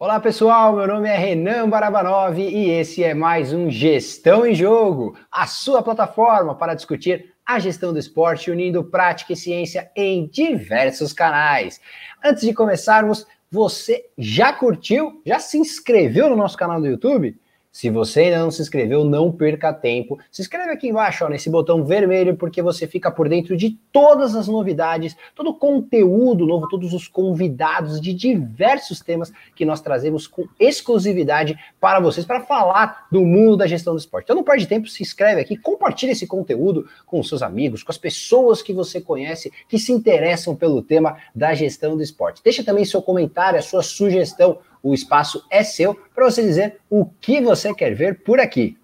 Olá pessoal, meu nome é Renan Barabanov e esse é mais um Gestão em Jogo, a sua plataforma para discutir a gestão do esporte unindo prática e ciência em diversos canais. Antes de começarmos, você já curtiu? Já se inscreveu no nosso canal do YouTube? Se você ainda não se inscreveu, não perca tempo. Se inscreve aqui embaixo, ó, nesse botão vermelho, porque você fica por dentro de todas as novidades, todo o conteúdo novo, todos os convidados de diversos temas que nós trazemos com exclusividade para vocês, para falar do mundo da gestão do esporte. Então não perde tempo, se inscreve aqui, compartilha esse conteúdo com seus amigos, com as pessoas que você conhece, que se interessam pelo tema da gestão do esporte. Deixa também seu comentário, a sua sugestão o espaço é seu para você dizer o que você quer ver por aqui.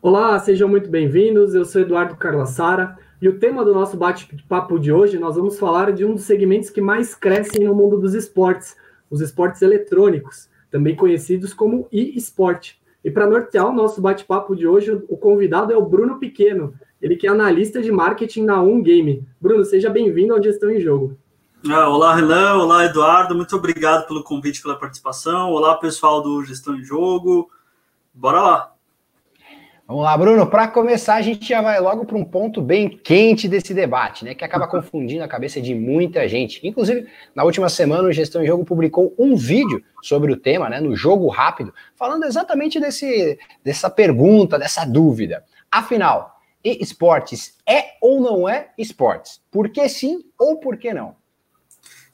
Olá, sejam muito bem-vindos. Eu sou Eduardo Carlassara e o tema do nosso bate-papo de hoje nós vamos falar de um dos segmentos que mais crescem no mundo dos esportes, os esportes eletrônicos, também conhecidos como e-sport. E para nortear o nosso bate-papo de hoje, o convidado é o Bruno Pequeno, ele que é analista de marketing na Um Game. Bruno, seja bem-vindo ao Gestão em Jogo. Ah, olá, Renan. Olá, Eduardo. Muito obrigado pelo convite, pela participação. Olá, pessoal do Gestão em Jogo. Bora lá. Vamos lá, Bruno. Para começar, a gente já vai logo para um ponto bem quente desse debate, né? Que acaba confundindo a cabeça de muita gente. Inclusive, na última semana, o Gestão em Jogo publicou um vídeo sobre o tema, né? No Jogo Rápido, falando exatamente desse, dessa pergunta, dessa dúvida. Afinal, esportes é ou não é esportes? Por que sim ou por que não?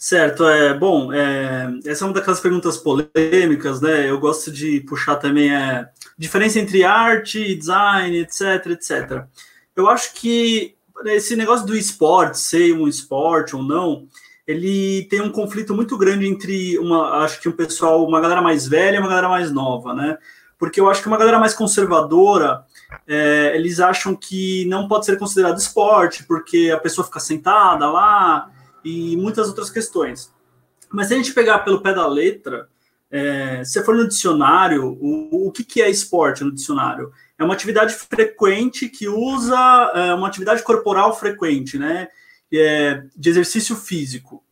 Certo, é bom. É, essa é uma daquelas perguntas polêmicas, né? Eu gosto de puxar também é, diferença entre arte, design, etc, etc. Eu acho que esse negócio do esporte, ser um esporte ou não, ele tem um conflito muito grande entre uma, acho que um pessoal, uma galera mais velha e uma galera mais nova, né? Porque eu acho que uma galera mais conservadora, é, eles acham que não pode ser considerado esporte, porque a pessoa fica sentada lá, e muitas outras questões. Mas se a gente pegar pelo pé da letra, é, se for no dicionário, o, o que, que é esporte no dicionário? É uma atividade frequente que usa é, uma atividade corporal frequente, né? É, de exercício físico.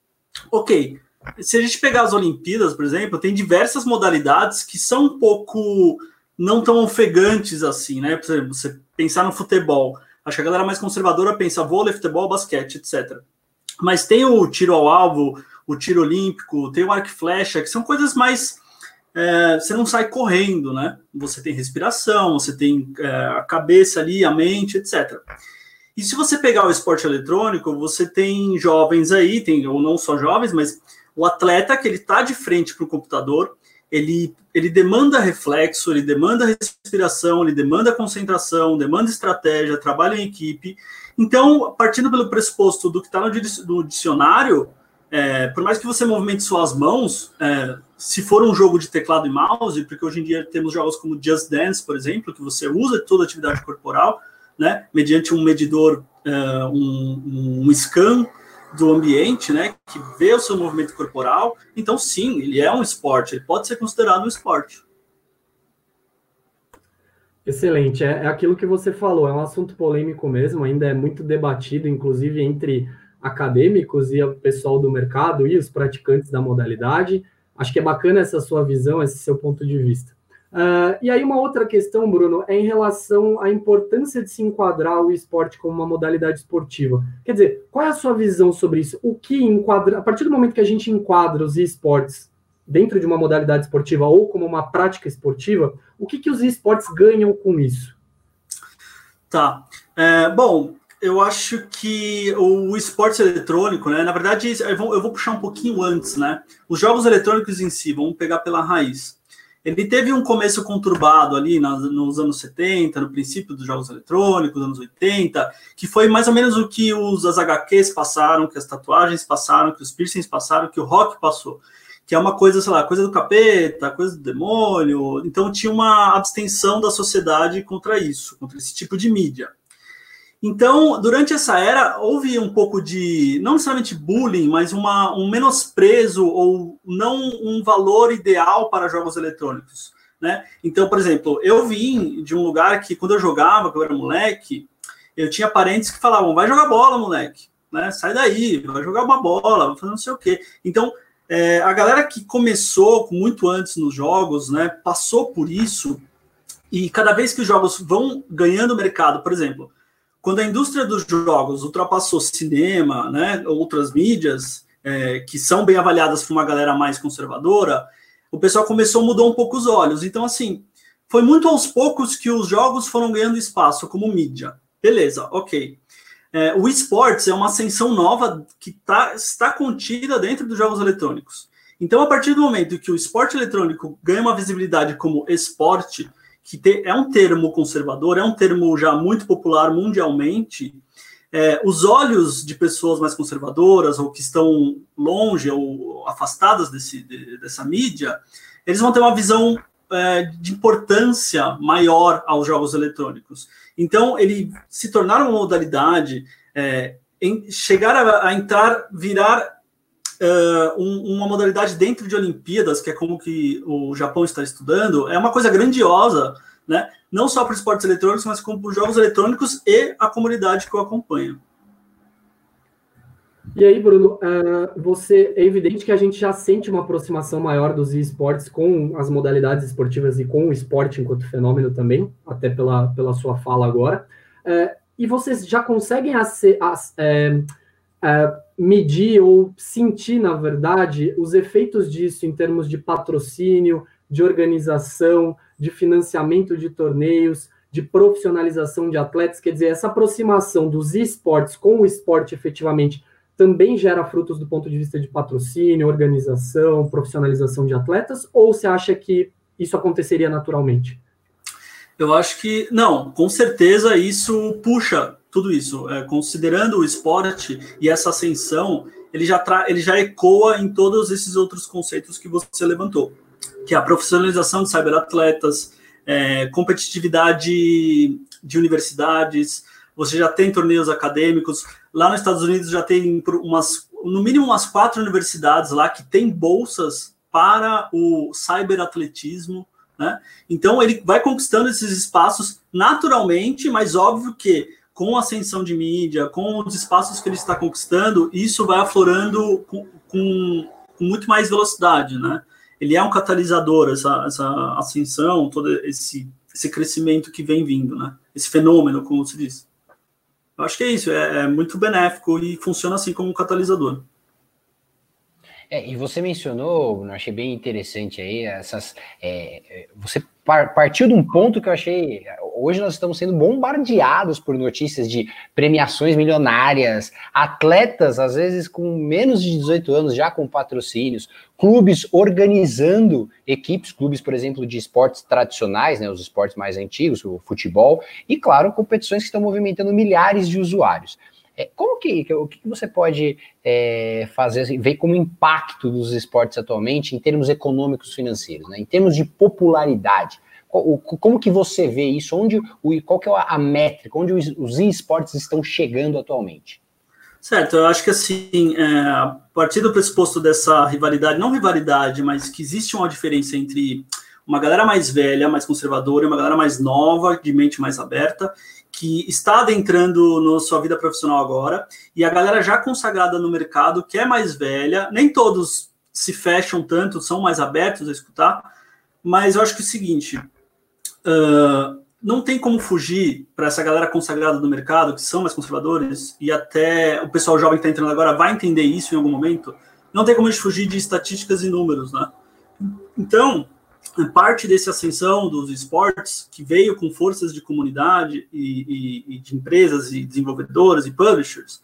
Ok. Se a gente pegar as Olimpíadas, por exemplo, tem diversas modalidades que são um pouco não tão ofegantes assim, né? Por exemplo, você pensar no futebol. Acho que a galera mais conservadora pensa vôlei, futebol, basquete, etc. Mas tem o tiro ao alvo, o tiro olímpico, tem o arco e flecha, que são coisas mais. É, você não sai correndo, né? Você tem respiração, você tem é, a cabeça ali, a mente, etc. E se você pegar o esporte eletrônico, você tem jovens aí, tem ou não só jovens, mas o atleta que ele está de frente para o computador, ele, ele demanda reflexo, ele demanda respiração, ele demanda concentração, demanda estratégia, trabalho em equipe, então, partindo pelo pressuposto do que está no dicionário, é, por mais que você movimente suas mãos, é, se for um jogo de teclado e mouse, porque hoje em dia temos jogos como Just Dance, por exemplo, que você usa toda a atividade corporal, né, mediante um medidor, é, um, um scan do ambiente, né, que vê o seu movimento corporal. Então, sim, ele é um esporte, ele pode ser considerado um esporte. Excelente, é, é, aquilo que você falou, é um assunto polêmico mesmo, ainda é muito debatido, inclusive entre acadêmicos e o pessoal do mercado e os praticantes da modalidade. Acho que é bacana essa sua visão, esse seu ponto de vista. Uh, e aí, uma outra questão, Bruno, é em relação à importância de se enquadrar o esporte como uma modalidade esportiva. Quer dizer, qual é a sua visão sobre isso? O que enquadra, a partir do momento que a gente enquadra os esportes dentro de uma modalidade esportiva ou como uma prática esportiva, o que, que os esportes ganham com isso? Tá. É, bom, eu acho que o esporte eletrônico, né? Na verdade, eu vou, eu vou, puxar um pouquinho antes, né? Os jogos eletrônicos em si, vamos pegar pela raiz. Ele teve um começo conturbado ali nos anos 70, no princípio dos jogos eletrônicos, anos 80, que foi mais ou menos o que os as HQs passaram, que as tatuagens passaram, que os piercings passaram, que o rock passou que é uma coisa, sei lá, coisa do capeta, coisa do demônio. Então tinha uma abstenção da sociedade contra isso, contra esse tipo de mídia. Então, durante essa era, houve um pouco de, não necessariamente bullying, mas uma, um menosprezo ou não um valor ideal para jogos eletrônicos. Né? Então, por exemplo, eu vim de um lugar que, quando eu jogava, quando eu era moleque, eu tinha parentes que falavam: vai jogar bola, moleque, né? sai daí, vai jogar uma bola, vai fazer não sei o quê. Então, é, a galera que começou muito antes nos jogos, né, passou por isso, e cada vez que os jogos vão ganhando mercado, por exemplo, quando a indústria dos jogos ultrapassou cinema, né, outras mídias, é, que são bem avaliadas por uma galera mais conservadora, o pessoal começou a mudar um pouco os olhos. Então, assim, foi muito aos poucos que os jogos foram ganhando espaço como mídia. Beleza, ok. É, o esportes é uma ascensão nova que tá, está contida dentro dos jogos eletrônicos. Então, a partir do momento que o esporte eletrônico ganha uma visibilidade como esporte, que te, é um termo conservador, é um termo já muito popular mundialmente, é, os olhos de pessoas mais conservadoras ou que estão longe ou afastadas desse, de, dessa mídia, eles vão ter uma visão é, de importância maior aos jogos eletrônicos. Então, ele se tornar uma modalidade, é, chegar a, a, entrar, virar uh, um, uma modalidade dentro de Olimpíadas, que é como que o Japão está estudando, é uma coisa grandiosa, né? Não só para esportes eletrônicos, mas como para os jogos eletrônicos e a comunidade que o acompanha. E aí, Bruno, uh, você é evidente que a gente já sente uma aproximação maior dos esportes com as modalidades esportivas e com o esporte enquanto fenômeno também, até pela, pela sua fala agora. Uh, e vocês já conseguem é, é, medir ou sentir, na verdade, os efeitos disso em termos de patrocínio, de organização, de financiamento de torneios, de profissionalização de atletas? Quer dizer, essa aproximação dos esportes com o esporte efetivamente também gera frutos do ponto de vista de patrocínio, organização, profissionalização de atletas? Ou você acha que isso aconteceria naturalmente? Eu acho que não, com certeza isso puxa tudo isso. É, considerando o esporte e essa ascensão, ele já, ele já ecoa em todos esses outros conceitos que você levantou, que é a profissionalização de cyberatletas, é, competitividade de universidades, você já tem torneios acadêmicos, Lá nos Estados Unidos já tem umas, no mínimo umas quatro universidades lá que tem bolsas para o cyberatletismo, né? Então ele vai conquistando esses espaços naturalmente, mas óbvio que com a ascensão de mídia, com os espaços que ele está conquistando, isso vai aflorando com, com, muito mais velocidade, né? Ele é um catalisador, essa, essa ascensão, todo esse, esse crescimento que vem vindo, né? Esse fenômeno, como se diz. Eu acho que é isso, é, é muito benéfico e funciona assim como um catalisador. É, e você mencionou, eu achei bem interessante aí, essas. É, você par, partiu de um ponto que eu achei. Hoje nós estamos sendo bombardeados por notícias de premiações milionárias, atletas, às vezes com menos de 18 anos, já com patrocínios, clubes organizando equipes, clubes, por exemplo, de esportes tradicionais, né, os esportes mais antigos, o futebol, e, claro, competições que estão movimentando milhares de usuários. É, como que, o que você pode é, fazer, assim, ver como impacto dos esportes atualmente em termos econômicos financeiros, né, em termos de popularidade? Como que você vê isso? Onde, qual que é a métrica? Onde os, esportes estão chegando atualmente? Certo, eu acho que assim, é, a partir do pressuposto dessa rivalidade, não rivalidade, mas que existe uma diferença entre uma galera mais velha, mais conservadora, e uma galera mais nova, de mente mais aberta, que está adentrando na sua vida profissional agora, e a galera já consagrada no mercado, que é mais velha, nem todos se fecham tanto, são mais abertos a escutar, mas eu acho que é o seguinte, uh, não tem como fugir para essa galera consagrada do mercado, que são mais conservadores, e até o pessoal jovem que está entrando agora vai entender isso em algum momento, não tem como a gente fugir de estatísticas e números, né? Então, parte dessa ascensão dos esportes, que veio com forças de comunidade e, e, e de empresas e desenvolvedoras e publishers,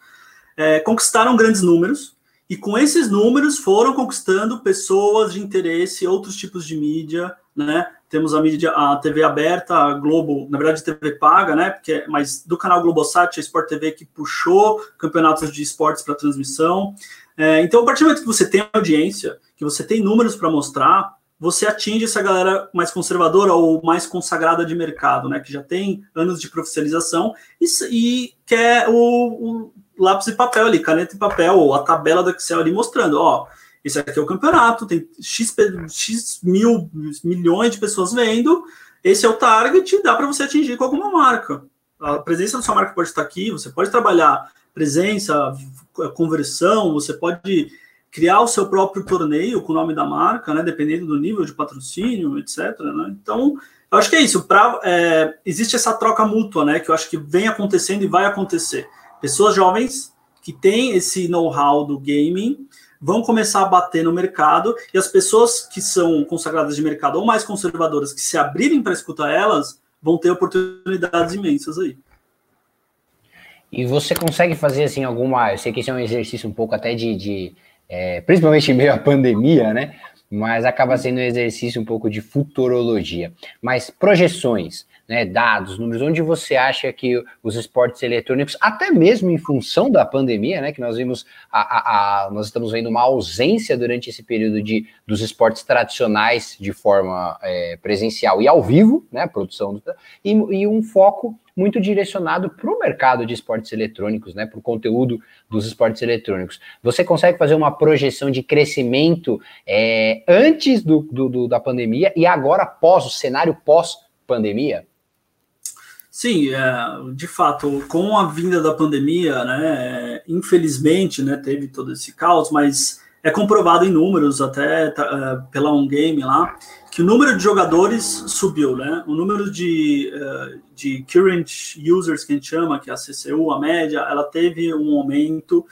é, conquistaram grandes números, e com esses números foram conquistando pessoas de interesse, outros tipos de mídia, né? Temos a mídia, a TV aberta, a Globo, na verdade TV paga, né? Porque, mas do canal Globosat, a Sport TV que puxou campeonatos de esportes para transmissão. É, então, a partir do momento que você tem audiência, que você tem números para mostrar, você atinge essa galera mais conservadora ou mais consagrada de mercado, né? Que já tem anos de profissionalização e, e quer o, o, lápis e papel ali, caneta e papel, ou a tabela do Excel ali mostrando, ó, esse aqui é o campeonato, tem X, X mil milhões de pessoas vendo, esse é o target, dá para você atingir com alguma marca. A presença da sua marca pode estar aqui, você pode trabalhar presença, conversão, você pode criar o seu próprio torneio com o nome da marca, né, dependendo do nível de patrocínio, etc. Né? Então, eu acho que é isso. Pra, é, existe essa troca mútua, né, que eu acho que vem acontecendo e vai acontecer. Pessoas jovens que têm esse know-how do gaming vão começar a bater no mercado e as pessoas que são consagradas de mercado ou mais conservadoras que se abrirem para escutar elas vão ter oportunidades imensas aí. E você consegue fazer assim alguma. Eu sei que isso é um exercício um pouco até de, de é, principalmente meio à pandemia, né? Mas acaba sendo um exercício um pouco de futurologia. Mas projeções, né, dados, números, onde você acha que os esportes eletrônicos, até mesmo em função da pandemia, né, que nós vimos, a, a, a, nós estamos vendo uma ausência durante esse período de, dos esportes tradicionais de forma é, presencial e ao vivo, né, produção, e, e um foco muito direcionado para o mercado de esportes eletrônicos, né, para o conteúdo dos esportes eletrônicos. Você consegue fazer uma projeção de crescimento é, antes do, do, do, da pandemia e agora pós, o cenário pós-pandemia? Sim, é, de fato, com a vinda da pandemia, né, infelizmente, né, teve todo esse caos, mas é comprovado em números, até tá, é, pela On Game lá, que o número de jogadores subiu, né? O número de, uh, de current users, que a gente chama, que é a CCU, a média, ela teve um aumento.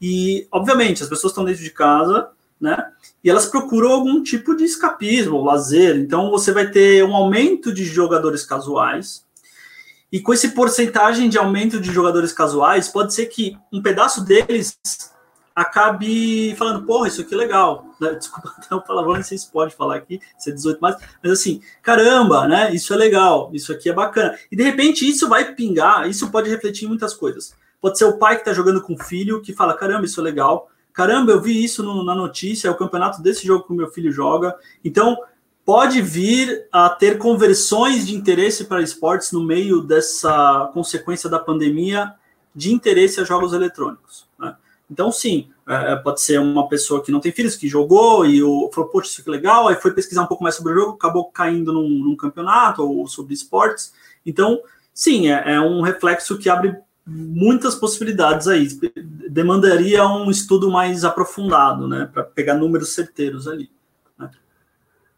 E, obviamente, as pessoas estão dentro de casa, né? E elas procuram algum tipo de escapismo, lazer. Então, você vai ter um aumento de jogadores casuais. E com esse porcentagem de aumento de jogadores casuais, pode ser que um pedaço deles acabe falando, porra, isso aqui é legal. Desculpa até o palavrão, não sei se pode falar aqui, se é 18 mais, mas assim, caramba, né? Isso é legal, isso aqui é bacana. E de repente isso vai pingar, isso pode refletir em muitas coisas. Pode ser o pai que está jogando com o filho, que fala, caramba, isso é legal. Caramba, eu vi isso no, na notícia, é o campeonato desse jogo que o meu filho joga. Então, pode vir a ter conversões de interesse para esportes no meio dessa consequência da pandemia de interesse a jogos eletrônicos. Né? Então, sim, é, é, pode ser uma pessoa que não tem filhos, que jogou e o, falou, poxa, isso que legal, aí foi pesquisar um pouco mais sobre o jogo, acabou caindo num, num campeonato ou sobre esportes. Então, sim, é, é, um reflexo que abre muitas possibilidades aí. Demandaria um estudo mais aprofundado, né, para pegar números certeiros ali.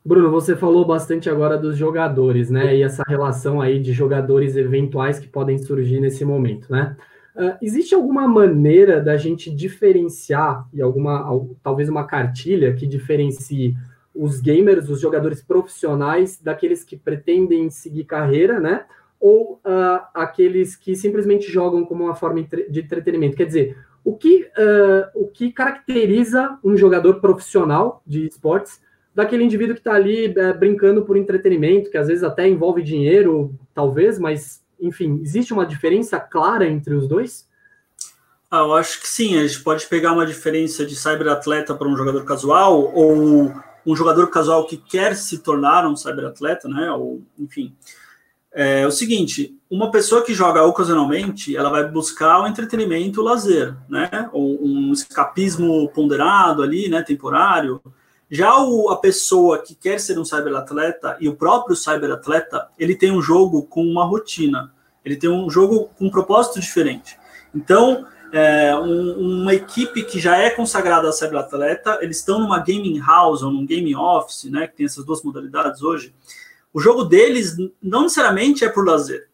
Bruno, você falou bastante agora dos jogadores, né, e essa relação aí de jogadores eventuais que podem surgir nesse momento, né? Uh, existe alguma maneira da gente diferenciar, e alguma, talvez uma cartilha que diferencie os gamers, os jogadores profissionais, daqueles que pretendem seguir carreira, né? Ou uh, aqueles que simplesmente jogam como uma forma de entretenimento? Quer dizer, o que, uh, o que caracteriza um jogador profissional de esportes daquele indivíduo que está ali uh, brincando por entretenimento, que às vezes até envolve dinheiro, talvez, mas enfim, existe uma diferença clara entre os dois? Ah, eu acho que sim. A gente pode pegar uma diferença de cyberatleta para um jogador casual ou um jogador casual que quer se tornar um cyberatleta, né? Ou, enfim. É o seguinte, uma pessoa que joga ocasionalmente, ela vai buscar o entretenimento, o lazer, né? Ou um escapismo ponderado ali, né? Temporário. Já o, a pessoa que quer ser um cyberatleta e o próprio cyberatleta, ele tem um jogo com uma rotina, ele tem um jogo com um propósito diferente. Então, é, um, uma equipe que já é consagrada a cyberatleta, eles estão numa gaming house ou num gaming office, né, que tem essas duas modalidades hoje. O jogo deles não necessariamente é por lazer.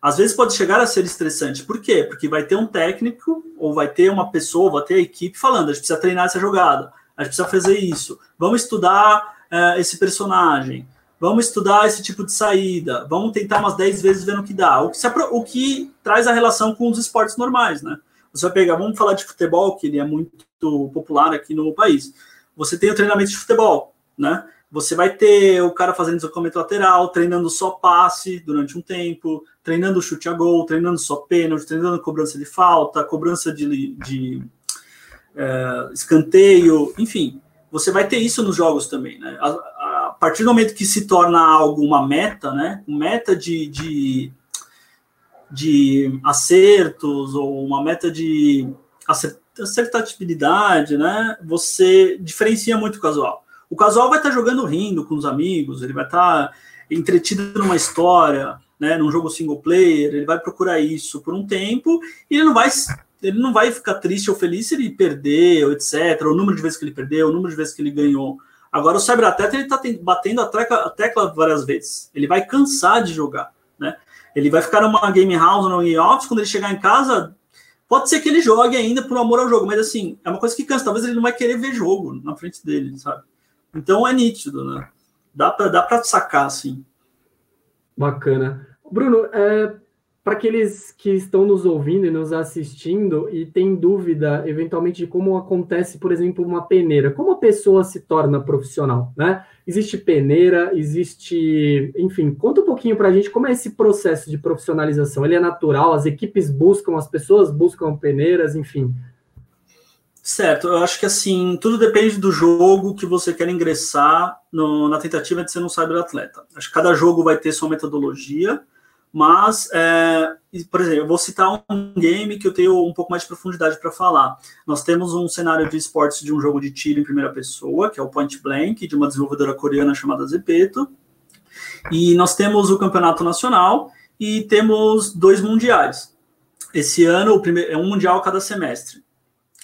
Às vezes pode chegar a ser estressante. Por quê? Porque vai ter um técnico ou vai ter uma pessoa, vai ter a equipe falando, a gente precisa treinar essa jogada a gente precisa fazer isso. Vamos estudar uh, esse personagem. Vamos estudar esse tipo de saída. Vamos tentar umas 10 vezes vendo o que dá. O que, o que traz a relação com os esportes normais, né? Você vai pegar, vamos falar de futebol, que ele é muito popular aqui no país. Você tem o treinamento de futebol, né? Você vai ter o cara fazendo deslocamento lateral, treinando só passe durante um tempo, treinando chute a gol, treinando só pênalti, treinando cobrança de falta, cobrança de, de é, escanteio, enfim, você vai ter isso nos jogos também, né? A, a, partir do momento que se torna algo uma meta, né? Meta de, de, de acertos ou uma meta de acertabilidade, né? Você diferencia muito o casual. O casual vai estar jogando rindo com os amigos, ele vai estar entretido numa história, né, num jogo single player, ele vai procurar isso por um tempo e ele não vai ele não vai ficar triste ou feliz se ele perder, ou etc. O número de vezes que ele perdeu, o número de vezes que ele ganhou. Agora, o cyberatleta, ele está batendo a tecla, a tecla, várias vezes. Ele vai cansar de jogar, né? Ele vai ficar numa game house ou no office, quando ele chegar em casa, pode ser que ele jogue ainda por amor ao jogo, mas assim, é uma coisa que cansa. Talvez ele não vai querer ver jogo na frente dele, sabe? Então, é nítido, né? Dá para dá sacar, assim. Bacana. Bruno, é, para aqueles que estão nos ouvindo e nos assistindo e têm dúvida, eventualmente, de como acontece, por exemplo, uma peneira, como a pessoa se torna profissional, né? Existe peneira, existe, enfim, conta um pouquinho para a gente como é esse processo de profissionalização. Ele é natural, as equipes buscam, as pessoas buscam peneiras, enfim. Certo, eu acho que assim, tudo depende do jogo que você quer ingressar no, na tentativa de ser um cyberatleta. Acho que cada jogo vai ter sua metodologia, mas, é, por exemplo, eu vou citar um game que eu tenho um pouco mais de profundidade para falar. Nós temos um cenário de esportes de um jogo de tiro em primeira pessoa, que é o Point Blank, de uma desenvolvedora coreana chamada Zepeto. E nós temos o campeonato nacional e temos dois mundiais. Esse ano, o primeiro, é um mundial cada semestre.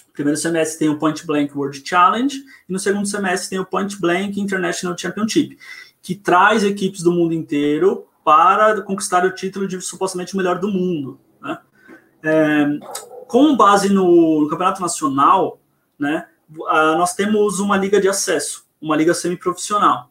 No primeiro semestre tem o Point Blank World Challenge e no segundo semestre tem o Point Blank International Championship, que traz equipes do mundo inteiro para conquistar o título de supostamente o melhor do mundo. Né? É, com base no, no, Campeonato Nacional, né, a, nós temos uma liga de acesso, uma liga semiprofissional.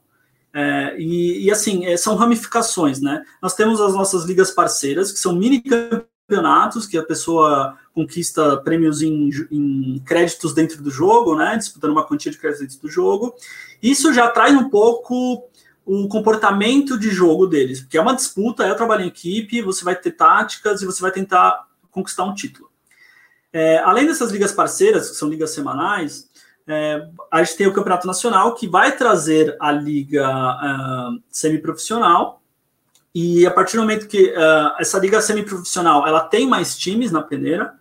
É, e, e, assim, é, são ramificações, né? Nós temos as nossas ligas parceiras, que são mini campeonatos, que a pessoa conquista prêmios em, em, créditos dentro do jogo, né? Disputando uma quantia de créditos dentro do jogo. Isso já traz um pouco o comportamento de jogo deles, porque é uma disputa, é o trabalho em equipe, você vai ter táticas e você vai tentar conquistar um título. É, além dessas ligas parceiras, que são ligas semanais, é, a gente tem o Campeonato Nacional, que vai trazer a liga uh, semiprofissional, e a partir do momento que uh, essa liga semiprofissional ela tem mais times na peneira,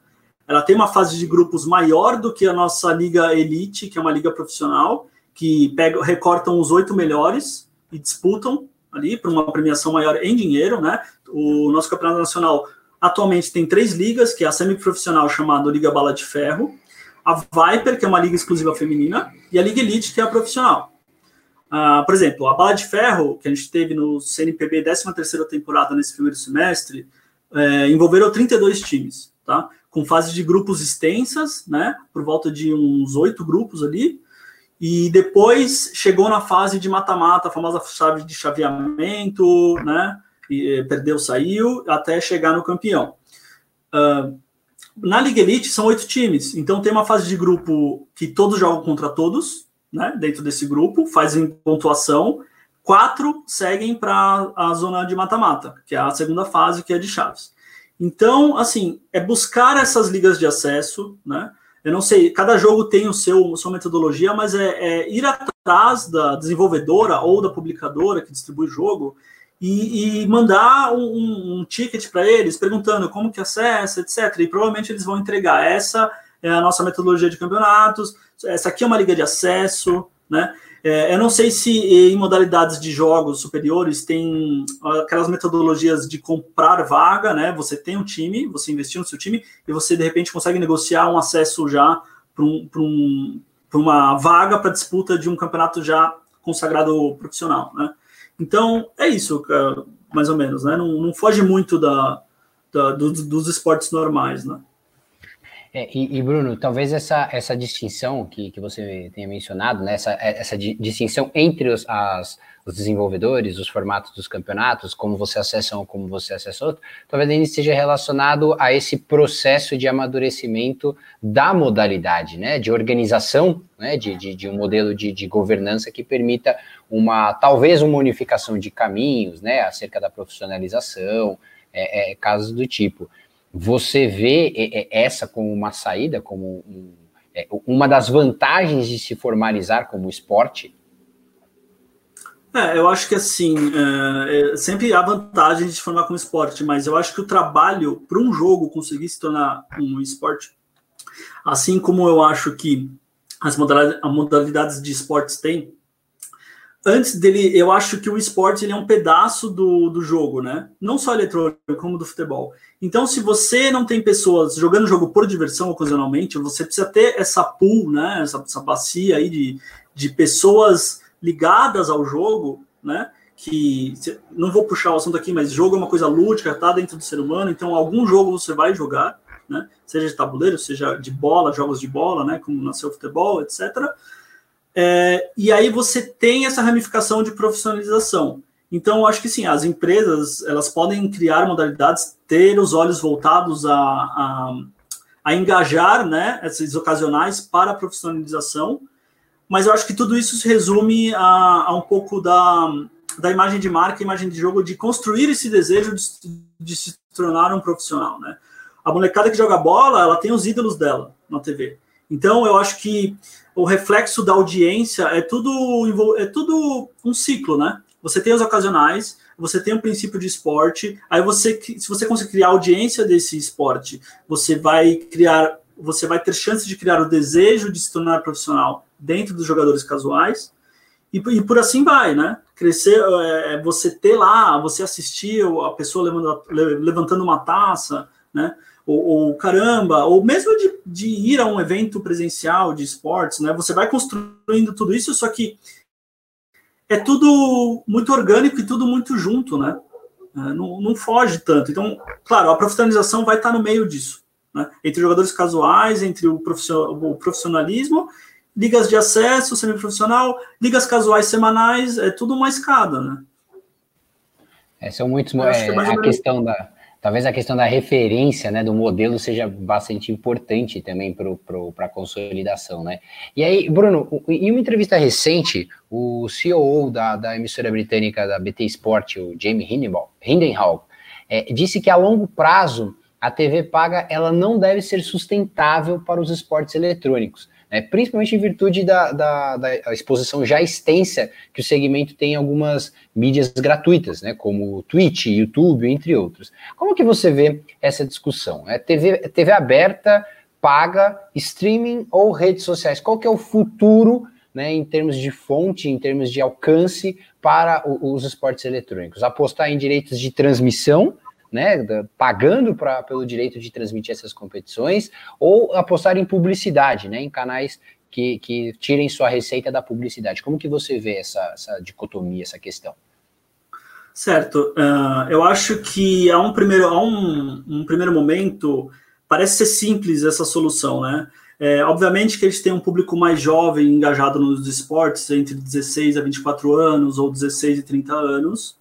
ela tem uma fase de grupos maior do que a nossa liga elite, que é uma liga profissional, que pega, recortam os oito melhores, e disputam ali para uma premiação maior em dinheiro, né? O nosso campeonato nacional atualmente tem três ligas, que é a semiprofissional chamada Liga Bala de Ferro, a Viper, que é uma liga exclusiva feminina, e a Liga Elite, que é a profissional. Uh, por exemplo, a Bala de Ferro, que a gente teve no CNPB 13ª temporada nesse primeiro semestre, é, envolveram 32 times, tá? Com fases de grupos extensas, né? Por volta de uns oito grupos ali, e depois chegou na fase de mata-mata, a famosa chave de chaveamento, né? E, eh, perdeu, saiu, até chegar no campeão. Uh, na Liga Elite são oito times, então tem uma fase de grupo que todos jogam contra todos, né? Dentro desse grupo, fazem pontuação. Quatro seguem para a zona de mata-mata, que é a segunda fase, que é de chaves. Então, assim, é buscar essas ligas de acesso, né? Eu não sei, cada jogo tem o seu sua metodologia, mas é, é ir atrás da desenvolvedora ou da publicadora que distribui o jogo e, e mandar um, um ticket para eles perguntando como que acessa, etc. E provavelmente eles vão entregar. Essa é a nossa metodologia de campeonatos, essa aqui é uma liga de acesso, né? É, eu não sei se em modalidades de jogos superiores tem aquelas metodologias de comprar vaga, né? Você tem um time, você investiu no seu time e você de repente consegue negociar um acesso já para um, um, uma vaga para disputa de um campeonato já consagrado profissional, né? Então é isso, mais ou menos, né? Não, não foge muito da, da dos esportes normais, né? É, e, e, Bruno, talvez essa, essa distinção que, que você tenha mencionado, né, essa, essa distinção entre os, as, os desenvolvedores, os formatos dos campeonatos, como você acessa um, como você acessa outro, talvez ainda esteja relacionado a esse processo de amadurecimento da modalidade, né, de organização, né, de, de, de um modelo de, de governança que permita uma, talvez uma unificação de caminhos, né, acerca da profissionalização, é, é, casos do tipo. Você vê essa como uma saída, como um, é, uma das vantagens de se formalizar como esporte? É, eu acho que assim, é, é, sempre há vantagem de se formar como esporte, mas eu acho que o trabalho para um jogo conseguir se tornar um esporte, assim como eu acho que as modalidades, as modalidades de esportes têm, antes dele, eu acho que o esporte ele é um pedaço do, do jogo, né? Não só eletrônico, como do futebol. Então, se você não tem pessoas jogando jogo por diversão ocasionalmente, você precisa ter essa pool, né? Essa, essa bacia aí de, de pessoas ligadas ao jogo, né? Que não vou puxar o assunto aqui, mas jogo é uma coisa lúdica, tá dentro do ser humano. Então, algum jogo você vai jogar, né? Seja de tabuleiro, seja de bola, jogos de bola, né? Como nasceu o futebol, etc. É, e aí você tem essa ramificação de profissionalização. Então, acho que sim, as empresas elas podem criar modalidades, ter os olhos voltados a, a, a engajar né, esses ocasionais para a profissionalização, mas eu acho que tudo isso se resume a, a um pouco da, da imagem de marca, imagem de jogo, de construir esse desejo de, de se tornar um profissional. Né? A molecada que joga bola, ela tem os ídolos dela na TV. Então, eu acho que o reflexo da audiência é tudo, é tudo um ciclo, né? Você tem os ocasionais, você tem o princípio de esporte, aí você, se você conseguir criar audiência desse esporte, você vai criar, você vai ter chance de criar o desejo de se tornar profissional dentro dos jogadores casuais, e, e por assim vai, né? Crescer, é você ter lá, você assistir a pessoa levantando, levantando uma taça, né? Ou, ou caramba, ou mesmo de, de, ir a um evento presencial de esportes, né? Você vai construindo tudo isso, só que é tudo muito orgânico e tudo muito junto, né? É, não, não foge tanto. Então, claro, a profissionalização vai estar no meio disso, né? Entre jogadores casuais, entre o, o profissionalismo, ligas de acesso semiprofissional, ligas casuais semanais, é tudo uma escada, né? É, são muitos. É, é a questão da talvez a questão da referência né, do modelo seja bastante importante também para a consolidação. Né? E aí, Bruno, em uma entrevista recente, o CEO da, da emissora britânica da BT Sport, o Jamie Hindenhall, é, disse que a longo prazo a TV paga ela não deve ser sustentável para os esportes eletrônicos né, principalmente em virtude da, da, da, exposição já extensa que o segmento tem em algumas mídias gratuitas, né, como Twitch, YouTube, entre outros. Como que você vê essa discussão? É TV, TV aberta, paga, streaming ou redes sociais? Qual que é o futuro né, em termos de fonte, em termos de alcance para os esportes eletrônicos? Apostar em direitos de transmissão né, pagando pra, pelo direito de transmitir essas competições, ou apostar em publicidade, né, em canais que, que tirem sua receita da publicidade. Como que você vê essa, essa dicotomia, essa questão? Certo. Uh, eu acho que há um primeiro, há um, um primeiro momento parece ser simples essa solução, né? É, obviamente que eles têm um público mais jovem engajado nos esportes, entre 16 a 24 anos ou 16 e 30 anos,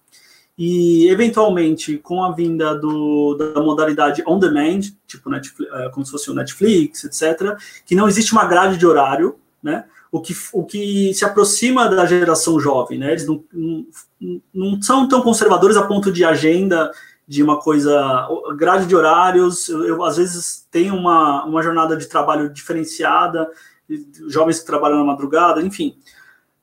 e eventualmente com a vinda do, da modalidade on demand, tipo Netflix, é, como se fosse o Netflix, etc., que não existe uma grade de horário, né? O que, o que se aproxima da geração jovem, né? Eles não, não, não são tão conservadores a ponto de agenda de uma coisa, grade de horários. Eu, eu às vezes tenho uma, uma jornada de trabalho diferenciada, jovens que trabalham na madrugada, enfim.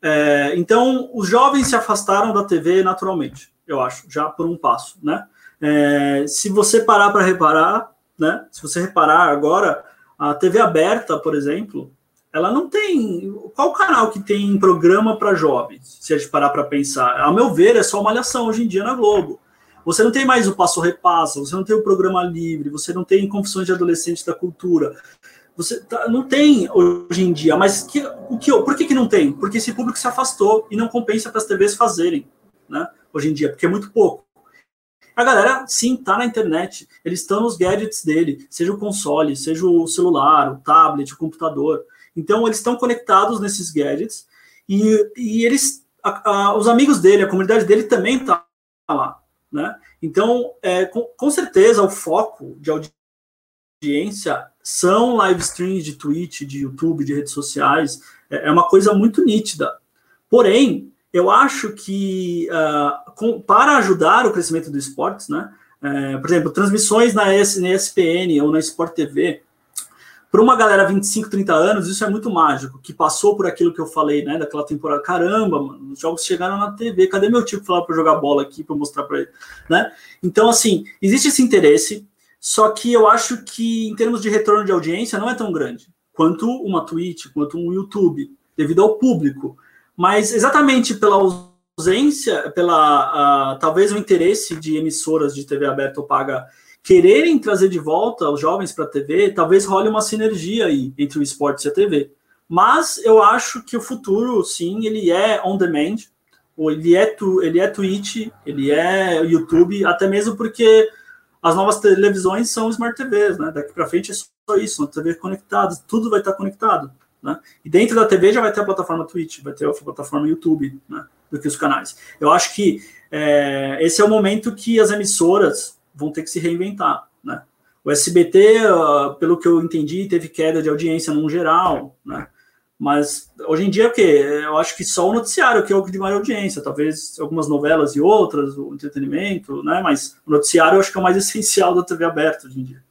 É, então, os jovens se afastaram da TV naturalmente eu acho, já por um passo, né? É, se você parar para reparar, né? Se você reparar agora, a TV aberta, por exemplo, ela não tem. Qual canal que tem programa para jovens? Se a gente parar para pensar, ao meu ver, é só uma malhação hoje em dia na Globo. Você não tem mais o passo repassa, você não tem o programa livre, você não tem confissões de adolescentes da cultura. Você tá, não tem hoje em dia, mas que, o que, por que, que não tem? Porque esse público se afastou e não compensa para as TVs fazerem, né? hoje em dia, porque é muito pouco. A galera, sim, tá na internet. Eles estão nos gadgets dele, seja o console, seja o celular, o tablet, o computador. Então, eles estão conectados nesses gadgets e, e eles, a, a, os amigos dele, a comunidade dele também tá lá, né? Então, é, com, com certeza, o foco de audiência são live streams de Twitch, de YouTube, de redes sociais. É, é uma coisa muito nítida. Porém, eu acho que uh, com, para ajudar o crescimento do esportes, né? É, por exemplo, transmissões na, S, na ESPN ou na Sport TV, para uma galera 25, 30 anos, isso é muito mágico, que passou por aquilo que eu falei, né, daquela temporada. Caramba, mano, os jogos chegaram na TV, cadê meu tio que falava para jogar bola aqui, para mostrar para ele, né? Então, assim, existe esse interesse, só que eu acho que em termos de retorno de audiência não é tão grande quanto uma Twitch, quanto um YouTube, devido ao público. Mas exatamente pela ausência, pela uh, talvez o interesse de emissoras de TV aberta ou paga quererem trazer de volta os jovens para a TV, talvez role uma sinergia aí entre o esporte e a TV. Mas eu acho que o futuro, sim, ele é on demand, ou ele é, tu, ele é Twitch, ele é YouTube, até mesmo porque as novas televisões são Smart TVs, né? Daqui para frente é só isso, uma TV conectada, tudo vai estar conectado. Né? E dentro da TV já vai ter a plataforma Twitch, vai ter a plataforma YouTube, né? do que os canais. Eu acho que é, esse é o momento que as emissoras vão ter que se reinventar. Né? O SBT, ah, pelo que eu entendi, teve queda de audiência no geral, né? Mas hoje em dia o que? Eu acho que só o noticiário que é o de maior audiência, talvez algumas novelas e outras, o entretenimento, né? Mas o noticiário eu acho que é o mais essencial da TV aberta hoje em dia.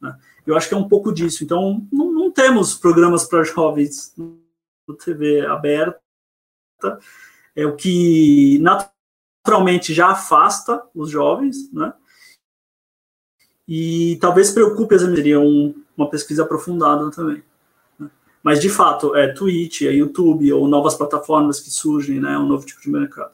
Né? Eu acho que é um pouco disso. Então, não, não temos programas para jovens na TV aberta, é o que naturalmente já afasta os jovens, né? E talvez preocupe seria um, uma pesquisa aprofundada também. Mas, de fato, é Twitch, é YouTube ou novas plataformas que surgem, né? Um novo tipo de mercado.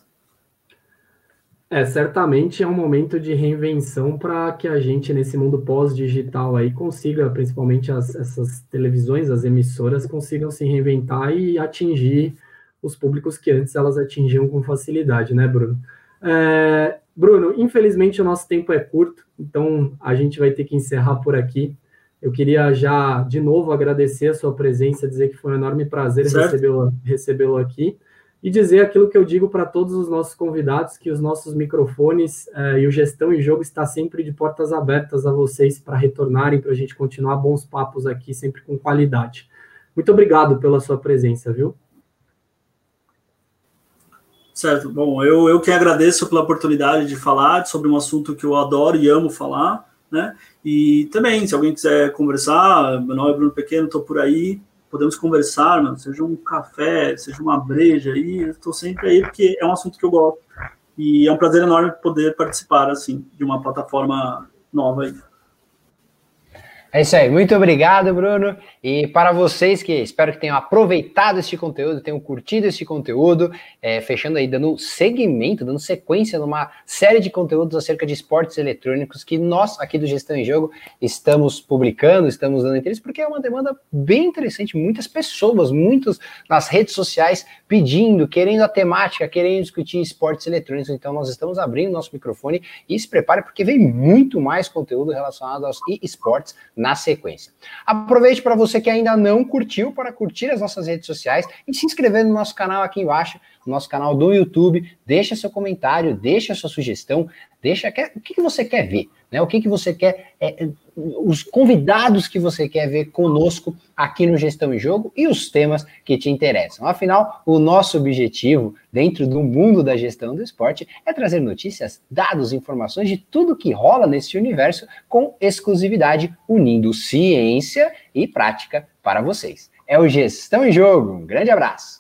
É, certamente é um momento de reinvenção para que a gente, nesse mundo pós-digital aí, consiga, principalmente as, essas televisões, as emissoras, consigam se reinventar e atingir os públicos que antes elas atingiam com facilidade, né, Bruno? É, Bruno, infelizmente o nosso tempo é curto, então a gente vai ter que encerrar por aqui. Eu queria já, de novo, agradecer a sua presença, dizer que foi um enorme prazer recebê-lo recebê aqui e dizer aquilo que eu digo para todos os nossos convidados, que os nossos microfones eh, e o Gestão em Jogo está sempre de portas abertas a vocês para retornarem, para a gente continuar bons papos aqui, sempre com qualidade. Muito obrigado pela sua presença, viu? Certo, bom, eu, eu que agradeço pela oportunidade de falar sobre um assunto que eu adoro e amo falar, né? E também, se alguém quiser conversar, meu nome é Bruno Pequeno, estou por aí, podemos conversar, seja um café, seja uma breja aí, estou sempre aí porque é um assunto que eu gosto. E é um prazer enorme poder participar, assim, de uma plataforma nova aí. É isso aí, muito obrigado, Bruno. E para vocês que espero que tenham aproveitado este conteúdo, tenham curtido este conteúdo, é, fechando aí, dando seguimento, dando sequência numa série de conteúdos acerca de esportes eletrônicos que nós, aqui do Gestão em Jogo, estamos publicando, estamos dando interesse, porque é uma demanda bem interessante. Muitas pessoas, muitos nas redes sociais pedindo, querendo a temática, querendo discutir esportes eletrônicos. Então, nós estamos abrindo nosso microfone e se prepare, porque vem muito mais conteúdo relacionado aos esportes na sequência. Aproveite para você que ainda não curtiu, para curtir as nossas redes sociais e se inscrever no nosso canal aqui embaixo, no nosso canal do YouTube. Deixa seu comentário, deixa sua sugestão, deixa o que, que você quer ver, né? O que, que você quer, é, os convidados que você quer ver conosco aqui no Gestão em Jogo e os temas que te interessam. Afinal, o nosso objetivo dentro do mundo da gestão do esporte é trazer notícias, dados, informações de tudo que rola nesse universo com exclusividade, unindo ciência e prática para vocês. É o Gestão em Jogo. Um grande abraço.